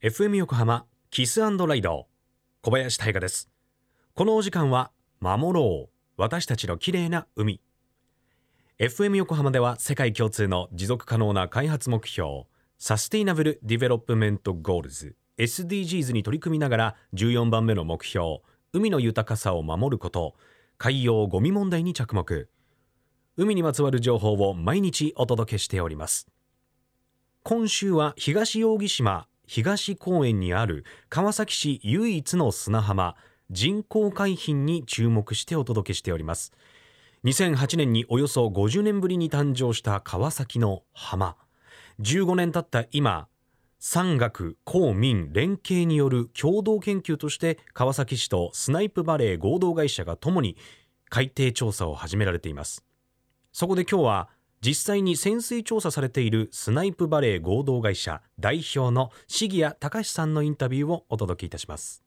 FM 横浜キスライド小林大賀です。このお時間は守ろう。私たちの綺麗な海。FM 横浜では世界共通の持続可能な開発目標サステイナブル・ディベロップメント・ゴールズ SDGs に取り組みながら14番目の目標海の豊かさを守ること海洋ゴミ問題に着目。海にまつわる情報を毎日お届けしております。今週は東扇島東公園にある川崎市唯一の砂浜人工海浜に注目してお届けしております。2008年におよそ50年ぶりに誕生した川崎の浜。15年経った今産学公民連携による共同研究として川崎市とスナイプバレー合同会社がともに海底調査を始められています。そこで今日は実際に潜水調査されているスナイプバレー合同会社代表の重谷隆さんのインタビューをお届けいたします。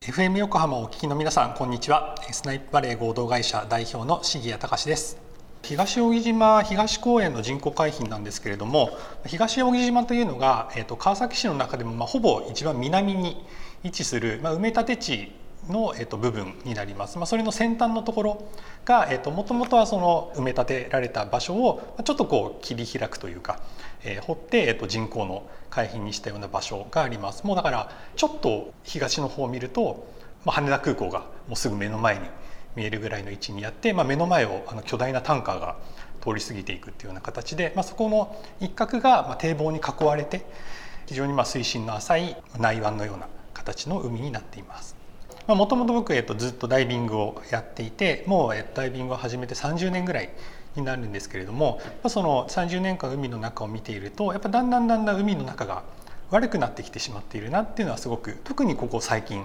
FM 横浜をお聞きの皆さんこんにちは。スナイプバレー合同会社代表の重谷隆です。東扇島東公園の人工海浜なんですけれども東扇島というのが、えーと、川崎市の中でも、まあ、ほぼ一番南に位置する、まあ、埋め立て地の、えー、と部分になります、まあ、それの先端のところが、えー、ともともとはその埋め立てられた場所をちょっとこう切り開くというか、えー、掘って、えー、と人工の海浜にしたような場所がありますもうだからちょっと東の方を見ると、まあ、羽田空港がもうすぐ目の前に見えるぐらいの位置にあって、まあ、目の前をあの巨大なタンカーが通り過ぎていくっていうような形で、まあ、そこの一角がまあ堤防に囲われて非常にまあ水深の浅い内湾のような形の海になっています。もともと僕、えっと、ずっとダイビングをやっていてもう、えっと、ダイビングを始めて30年ぐらいになるんですけれどもその30年間海の中を見ているとやっぱだんだんだんだん海の中が悪くなってきてしまっているなっていうのはすごく特にここ最近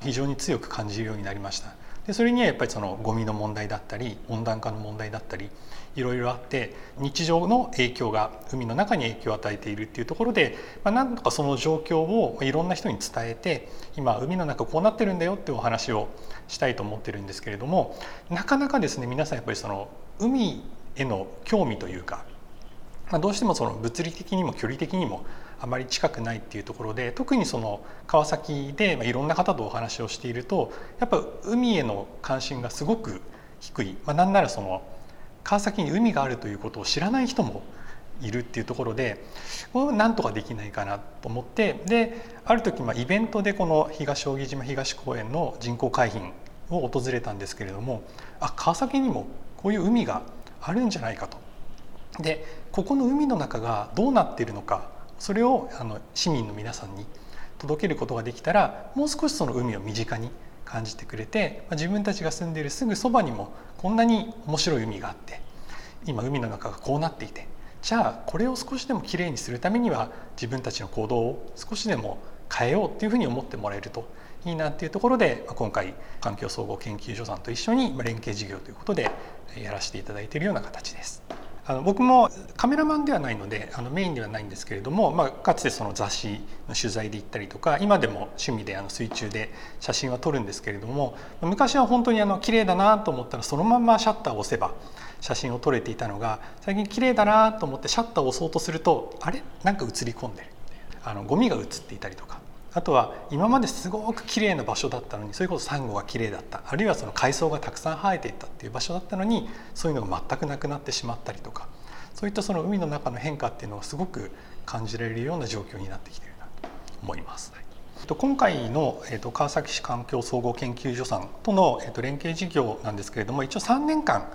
非常に強く感じるようになりました。でそれにはやっぱりそのゴミの問題だったり温暖化の問題だったりいろいろあって日常の影響が海の中に影響を与えているっていうところで、まあ、なんとかその状況をいろんな人に伝えて今海の中こうなってるんだよっていうお話をしたいと思ってるんですけれどもなかなかですね皆さんやっぱりその海への興味というか、まあ、どうしてもその物理的にも距離的にもあまり近くないっていうところで特にその川崎でまあいろんな方とお話をしているとやっぱ海への関心がすごく低い、まあ、なんならその川崎に海があるということを知らない人もいるっていうところでこなんとかできないかなと思ってである時まあイベントでこの東扇島東公園の人工海浜を訪れたんですけれどもあ川崎にもこういう海があるんじゃないかと。でここの海の中がどうなっているのかそれをあの市民の皆さんに届けることができたらもう少しその海を身近に感じてくれて自分たちが住んでいるすぐそばにもこんなに面白い海があって今海の中がこうなっていてじゃあこれを少しでもきれいにするためには自分たちの行動を少しでも変えようっていうふうに思ってもらえるといいなっていうところで今回環境総合研究所さんと一緒に連携事業ということでやらせていただいているような形です。あの僕もカメラマンではないのであのメインではないんですけれども、まあ、かつてその雑誌の取材で行ったりとか今でも趣味であの水中で写真は撮るんですけれども昔は本当にあの綺麗だなと思ったらそのままシャッターを押せば写真を撮れていたのが最近綺麗だなと思ってシャッターを押そうとするとあれ？なんか映り込んでる。あのゴミが映っていたりとか。あとは今まですごく綺麗な場所だったのにそれこそサンゴが綺麗だったあるいはその海藻がたくさん生えていったっていう場所だったのにそういうのが全くなくなってしまったりとかそういったその海の中の変化っていうのをすごく感じられるような状況になってきてるなと思います。今回の川崎市環境総合研究所さんとの連携事業なんですけれども一応3年間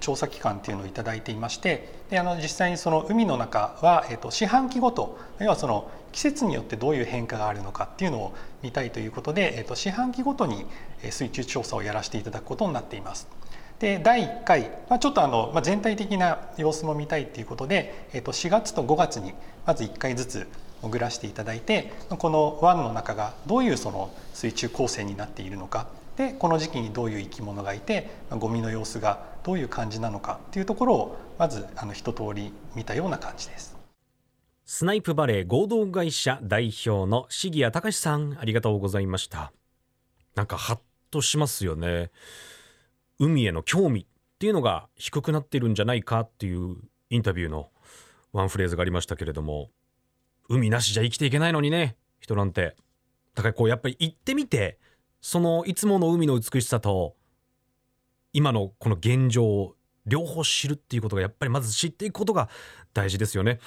調査期間っていうのを頂いていましてであの実際にその海の中は、えー、と四半期ごと要はその季節によってどういう変化があるのかっていうのを見たいということで、えー、と四半期ごとに水中調査をやらせていただくことになっています。で第1回、まあ、ちょっとあの、まあ、全体的な様子も見たいということで、えー、と4月と5月にまず1回ずつ潜らせていただいてこの湾の中がどういうその水中構成になっているのか。でこの時期にどういう生き物がいてゴミの様子がどういう感じなのかっていうところをまずあの一通り見たような感じです。スナイプバレー合同会社代表の重谷隆さんありがとうございました。なんかハッとしますよね。海への興味っていうのが低くなってるんじゃないかっていうインタビューのワンフレーズがありましたけれども。海なしじゃ生きていけないのにね。人なんて。だからこうやっぱり行ってみてそのいつもの海の美しさと今のこの現状を両方知るっていうことがやっぱりまず知っていくことが大事ですよね。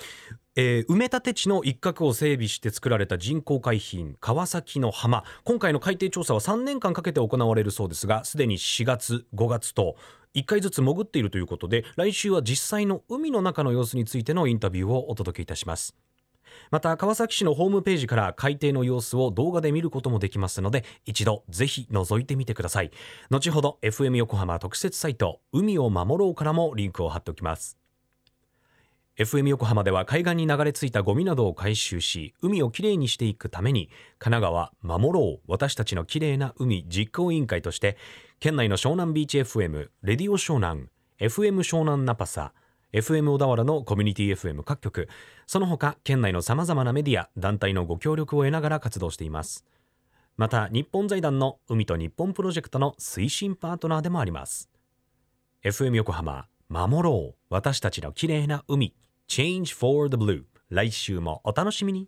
えー埋め立て地の一角を整備して作られた人工海浜川崎の浜。今回の海底調査は3年間かけて行われるそうですがすでに4月5月と1回ずつ潜っているということで来週は実際の海の中の様子についてのインタビューをお届けいたします。また川崎市のホームページから海底の様子を動画で見ることもできますので一度ぜひ覗いてみてください。後ほど FM 横浜特設サイト海を守ろうからもリンクを貼っておきます。FM 横浜では海岸に流れ着いたゴミなどを回収し海をきれいにしていくために神奈川守ろう私たちのきれいな海実行委員会として県内の湘南ビーチ FM レディオ湘南 FM 湘南ナパサ FM 小田原のコミュニティ FM 各局。その他県内のさまざまなメディア団体のご協力を得ながら活動しています。また日本財団の海と日本プロジェクトの推進パートナーでもあります。FM 横浜守ろう。私たちの綺麗な海。Change for the Blue 来週もお楽しみに。